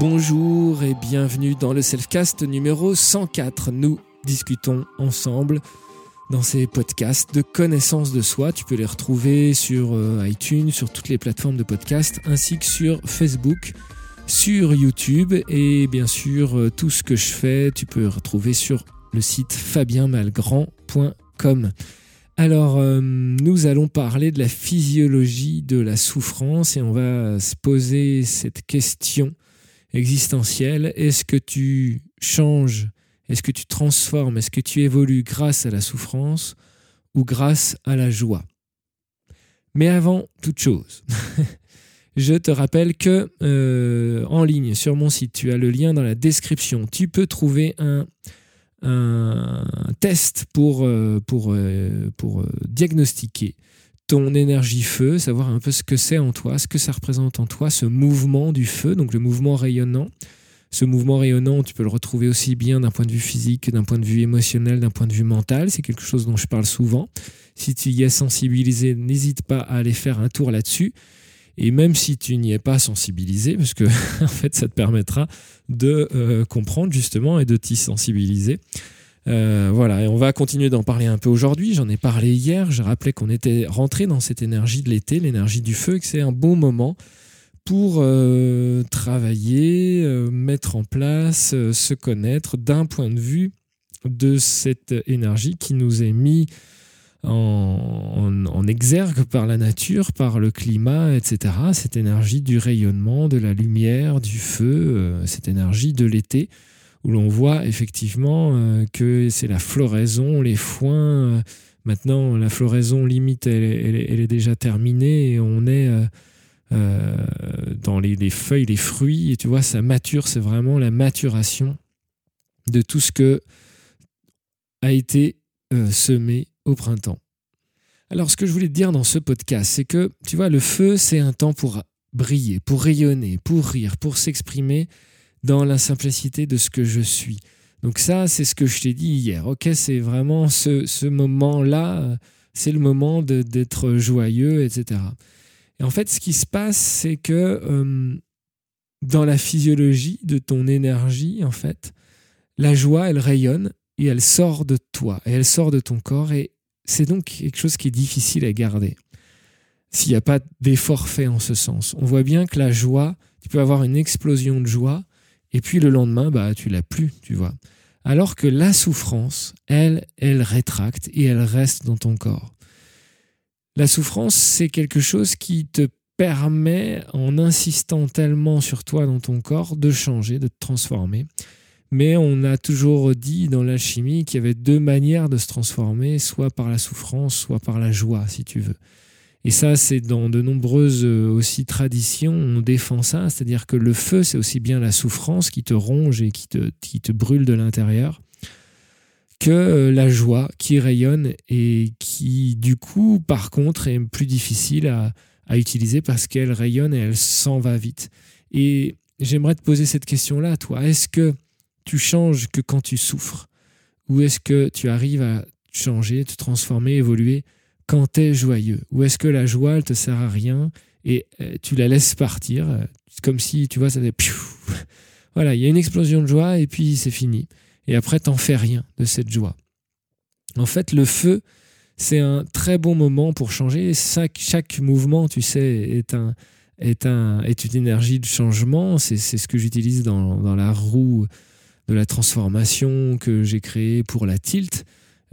Bonjour et bienvenue dans le Selfcast numéro 104. Nous discutons ensemble dans ces podcasts de connaissance de soi. Tu peux les retrouver sur euh, iTunes, sur toutes les plateformes de podcast, ainsi que sur Facebook, sur YouTube et bien sûr euh, tout ce que je fais, tu peux retrouver sur le site fabienmalgrand.com. Alors, euh, nous allons parler de la physiologie de la souffrance et on va se poser cette question existentielle. Est-ce que tu changes? Est-ce que tu transformes? Est-ce que tu évolues grâce à la souffrance ou grâce à la joie? Mais avant toute chose, je te rappelle que euh, en ligne sur mon site, tu as le lien dans la description. Tu peux trouver un test pour, euh, euh, diagnostiquer ton énergie feu, savoir un peu ce que c'est en toi, ce que ça représente en toi, ce mouvement du feu, donc le mouvement rayonnant. Ce mouvement rayonnant, tu peux le retrouver aussi bien d'un point de vue physique que d'un point de vue émotionnel, d'un point de vue mental. C'est quelque chose dont je parle souvent. Si tu y es sensibilisé, n'hésite pas à aller faire un tour là-dessus. Et même si tu n'y es pas sensibilisé, parce que en fait ça te permettra de euh, comprendre justement et de t'y sensibiliser. Euh, voilà, et on va continuer d'en parler un peu aujourd'hui. J'en ai parlé hier. Je rappelais qu'on était rentré dans cette énergie de l'été, l'énergie du feu, et que c'est un bon moment pour euh, travailler, mettre en place, se connaître d'un point de vue de cette énergie qui nous est mise en, exergue par la nature, par le climat, etc. Cette énergie du rayonnement, de la lumière, du feu, euh, cette énergie de l'été, où l'on voit effectivement euh, que c'est la floraison, les foins. Euh, maintenant, la floraison limite, elle, est déjà terminée et on est dans les, les, feuilles, les fruits. Et tu vois, ça mature, c'est vraiment la maturation de tout ce que a été semé au printemps. Alors ce que je voulais te dire dans ce podcast, c'est que, tu vois, le feu, c'est un temps pour briller, pour rayonner, pour rire, pour s'exprimer dans la simplicité de ce que je suis. Donc ça, c'est ce que je t'ai dit hier. Ok, c'est vraiment ce, moment-là, c'est le moment d'être joyeux, etc. Et en fait, ce qui se passe, c'est que euh, dans la physiologie de ton énergie, en fait, la joie, elle rayonne et elle sort de toi, et elle sort de ton corps, et c'est donc quelque chose qui est difficile à garder s'il n'y a pas d'effort fait en ce sens. On voit bien que la joie, tu peux avoir une explosion de joie, et puis le lendemain, bah, tu l'as plus, tu vois. Alors que la souffrance, elle, elle rétracte et elle reste dans ton corps. La souffrance, c'est quelque chose qui te permet, en insistant tellement sur toi dans ton corps, de changer, de te transformer. Mais on a toujours dit dans l'alchimie qu'il y avait deux manières de se transformer, soit par la souffrance, soit par la joie, si tu veux. Et ça, c'est dans de nombreuses euh, aussi traditions, on défend ça, c'est-à-dire que le feu, c'est aussi bien la souffrance qui te ronge et qui te, brûle de l'intérieur, que euh, la joie qui rayonne et qui, du coup, par contre, est plus difficile à, à utiliser parce qu'elle rayonne et elle s'en va vite. Et j'aimerais te poser cette question-là, toi. Est-ce que tu changes que quand tu souffres? Ou est-ce que tu arrives à changer, te transformer, évoluer quand tu es joyeux Ou est-ce que la joie, elle te sert à rien et euh, tu la laisses partir comme si, tu vois, ça fait... Voilà, il y a une explosion de joie et puis c'est fini. Et après, t'en fais rien de cette joie. En fait, le feu, c'est un très bon moment pour changer. Chaque, chaque mouvement, tu sais, est, un, est, un, est une énergie de changement. C'est ce que j'utilise dans, dans la roue de la transformation que j'ai créée pour la tilt.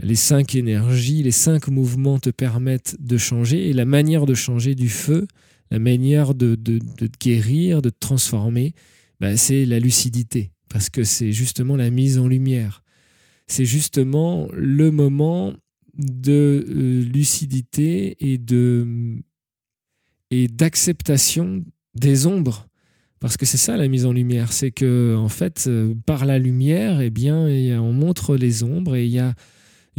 Les cinq énergies, les cinq mouvements te permettent de changer et la manière de changer du feu, la manière de, te guérir, de te transformer, bah, c'est la lucidité. Parce que c'est justement la mise en lumière. C'est justement le moment de euh, lucidité et de et d'acceptation des ombres. Parce que c'est ça la mise en lumière, c'est que en fait, euh, par la lumière, eh bien, on montre les ombres et il y a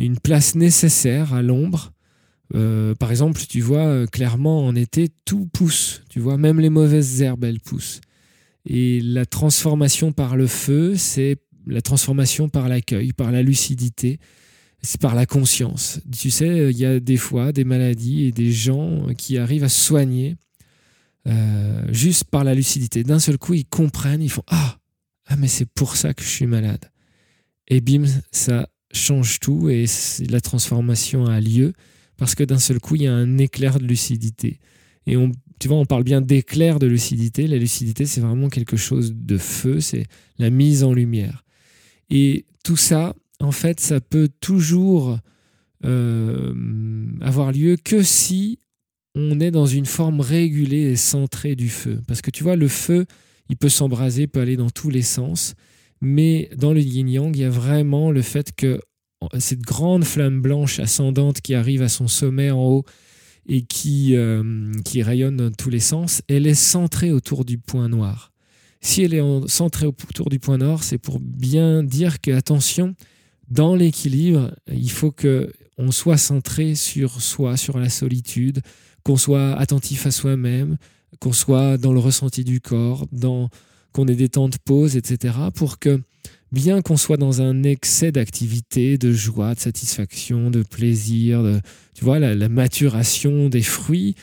une place nécessaire à l'ombre. Euh, par exemple, tu vois euh, clairement en été, tout pousse. Tu vois, même les mauvaises herbes, elles poussent. Et la transformation par le feu, c'est la transformation par l'accueil, par la lucidité, c'est par la conscience. Tu sais, il y a des fois des maladies et des gens qui arrivent à soigner juste par la lucidité. D'un seul coup, ils comprennent, ils font ah ah mais c'est pour ça que je suis malade. Et bim, ça change tout et la transformation a lieu parce que d'un seul coup, il y a un éclair de lucidité. Et on, tu vois, on parle bien d'éclair de lucidité. La lucidité, c'est vraiment quelque chose de feu, c'est la mise en lumière. Et tout ça, en fait, ça peut toujours euh, avoir lieu que si on est dans une forme régulée et centrée du feu. Parce que tu vois, le feu, il peut s'embraser, peut aller dans tous les sens. Mais dans le yin-yang, il y a vraiment le fait que cette grande flamme blanche ascendante qui arrive à son sommet en haut et qui, euh, rayonne dans tous les sens, elle est centrée autour du point noir. Si elle est centrée autour du point noir, c'est pour bien dire que, attention, dans l'équilibre, il faut que on soit centré sur soi, sur la solitude, qu'on soit attentif à soi-même, qu'on soit dans le ressenti du corps, dans qu'on ait des temps de pause, etc., pour que, bien qu'on soit dans un excès d'activité, de joie, de satisfaction, de plaisir, tu vois, la, maturation des fruits,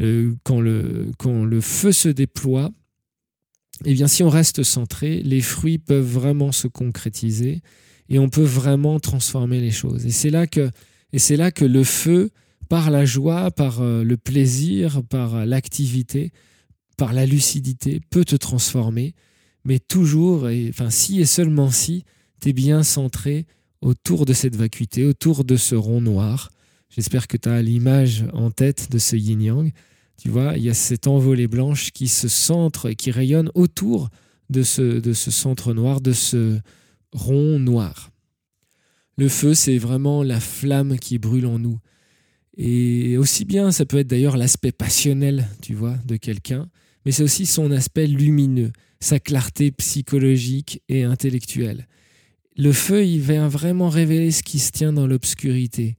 euh, quand, le, quand le feu se déploie, eh bien, si on reste centré, les fruits peuvent vraiment se concrétiser et on peut vraiment transformer les choses. Et c'est là que, et c'est là que le feu, par la joie, par euh, le plaisir, par l'activité, par la lucidité, peut te transformer, mais toujours, et, enfin si et seulement si, tu es bien centré autour de cette vacuité, autour de ce rond noir. J'espère que tu as l'image en tête de ce yin-yang. Tu vois, il y a cette envolée blanche qui se centre et qui rayonne autour de ce, de ce centre noir, de ce rond noir. Le feu, c'est vraiment la flamme qui brûle en nous. Et aussi bien, ça peut être d'ailleurs l'aspect passionnel, tu vois, de quelqu'un, mais c'est aussi son aspect lumineux, sa clarté psychologique et intellectuelle. Le feu, il vient vraiment révéler ce qui se tient dans l'obscurité.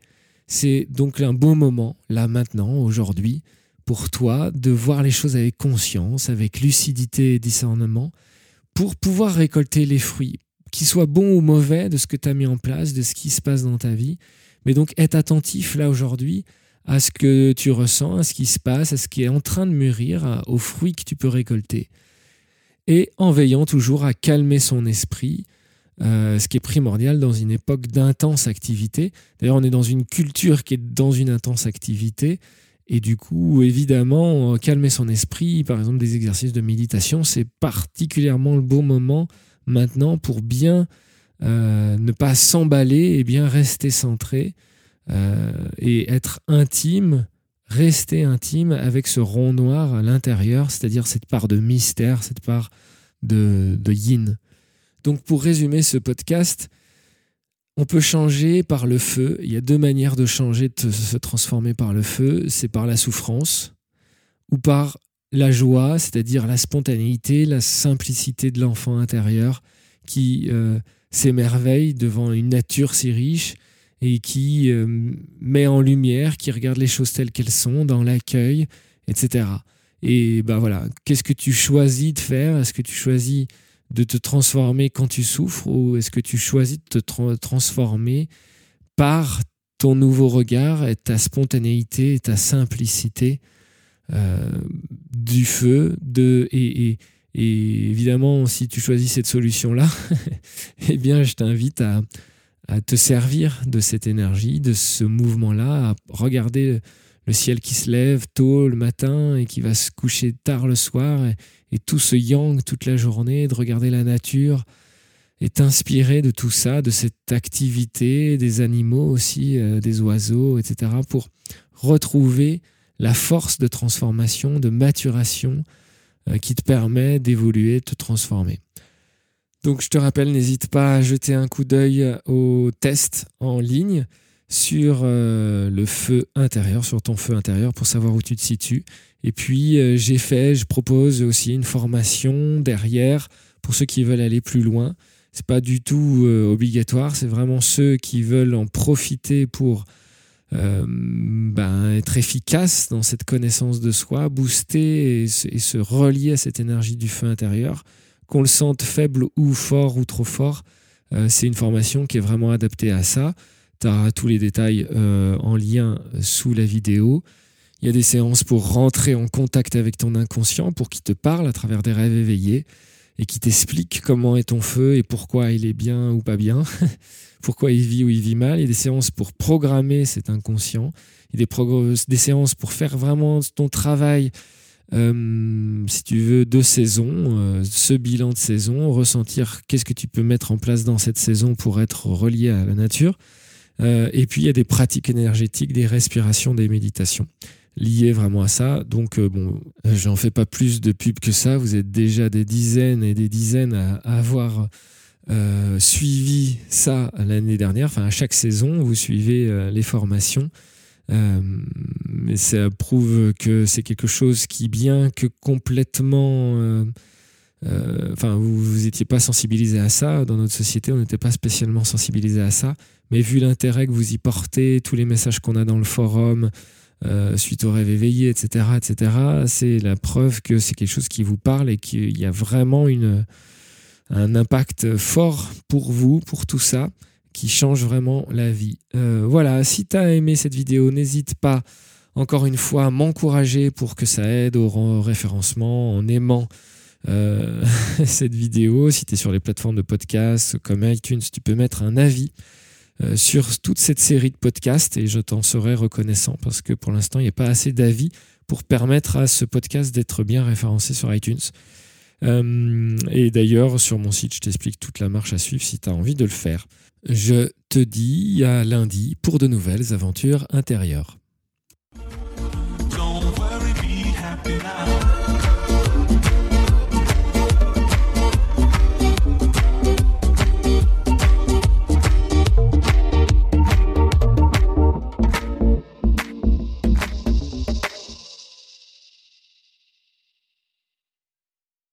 C'est donc un beau moment, là maintenant, aujourd'hui, pour toi, de voir les choses avec conscience, avec lucidité et discernement, pour pouvoir récolter les fruits, qu'ils soient bons ou mauvais de ce que tu as mis en place, de ce qui se passe dans ta vie. Mais donc être attentif là aujourd'hui à ce que tu ressens, à ce qui se passe, à ce qui est en train de mûrir, aux fruits que tu peux récolter. Et en veillant toujours à calmer son esprit, euh, ce qui est primordial dans une époque d'intense activité. D'ailleurs, on est dans une culture qui est dans une intense activité. Et du coup, évidemment, calmer son esprit, par exemple des exercices de méditation, c'est particulièrement le bon moment maintenant pour bien euh, ne pas s'emballer et bien rester centré euh, et être intime, rester intime avec ce rond noir à l'intérieur, c'est-à-dire cette part de mystère, cette part de, de yin. Donc pour résumer ce podcast, on peut changer par le feu. Il y a deux manières de changer, de se transformer par le feu. C'est par la souffrance ou par la joie, c'est-à-dire la spontanéité, la simplicité de l'enfant intérieur qui euh, s'émerveille devant une nature si riche et qui euh, met en lumière, qui regarde les choses telles qu'elles sont, dans l'accueil, etc. Et ben voilà, qu'est-ce que tu choisis de faire? Est-ce que tu choisis de te transformer quand tu souffres ou est-ce que tu choisis de te transformer par ton nouveau regard et ta spontanéité et ta simplicité euh, du feu et, et, évidemment si tu choisis cette solution là eh bien je t'invite à, à te servir de cette énergie, de ce mouvement-là, à regarder le ciel qui se lève tôt le matin et qui va se coucher tard le soir, et, tout ce yang toute la journée, de regarder la nature, et t'inspirer de tout ça, de cette activité, des animaux aussi, euh, des oiseaux, etc., pour retrouver la force de transformation, de maturation euh, qui te permet d'évoluer, de te transformer. Donc je te rappelle, n'hésite pas à jeter un coup d'œil au test en ligne sur euh, le feu intérieur, sur ton feu intérieur pour savoir où tu te situes. Et puis euh, j'ai fait, je propose aussi une formation derrière pour ceux qui veulent aller plus loin. C'est pas du tout euh, obligatoire, c'est vraiment ceux qui veulent en profiter pour ben, être efficace dans cette connaissance de soi, booster et se relier à cette énergie du feu intérieur qu'on le sente faible ou fort ou trop fort, euh, c'est une formation qui est vraiment adaptée à ça. Tu as tous les détails euh, en lien sous la vidéo. Il y a des séances pour rentrer en contact avec ton inconscient, pour qu'il te parle à travers des rêves éveillés et qui t'explique comment est ton feu et pourquoi il est bien ou pas bien, pourquoi il vit ou il vit mal. Il y a des séances pour programmer cet inconscient. Il y a des, des séances pour faire vraiment ton travail, euh, si tu veux, de saison, euh, ce bilan de saison, ressentir qu'est-ce que tu peux mettre en place dans cette saison pour être relié à la nature. Euh, et puis il y a des pratiques énergétiques, des respirations, des méditations liées vraiment à ça. Donc bon, j'en fais pas plus de pub que ça. Vous êtes déjà des dizaines et des dizaines à, avoir suivi ça l'année dernière. Enfin, à chaque saison, vous suivez les formations. Euh, mais ça prouve que c'est quelque chose qui, bien que complètement... Euh, euh, enfin, vous n'étiez pas sensibilisé à ça. Dans notre société, on n'était pas spécialement sensibilisé à ça. Mais vu l'intérêt que vous y portez, tous les messages qu'on a dans le forum, suite au rêve éveillé, etc., etc., c'est la preuve que c'est quelque chose qui vous parle et qu'il y a vraiment une, un impact fort pour vous, pour tout ça qui change vraiment la vie. Euh, voilà, si tu as aimé cette vidéo, n'hésite pas encore une fois à m'encourager pour que ça aide au référencement en aimant euh, cette vidéo. Si tu es sur les plateformes de podcast comme iTunes, tu peux mettre un avis euh, sur toute cette série de podcasts et je t'en serai reconnaissant parce que pour l'instant, il n'y a pas assez d'avis pour permettre à ce podcast d'être bien référencé sur iTunes. Euh, et d'ailleurs, sur mon site, je t'explique toute la marche à suivre si tu as envie de le faire. Je te dis à lundi pour de nouvelles aventures intérieures.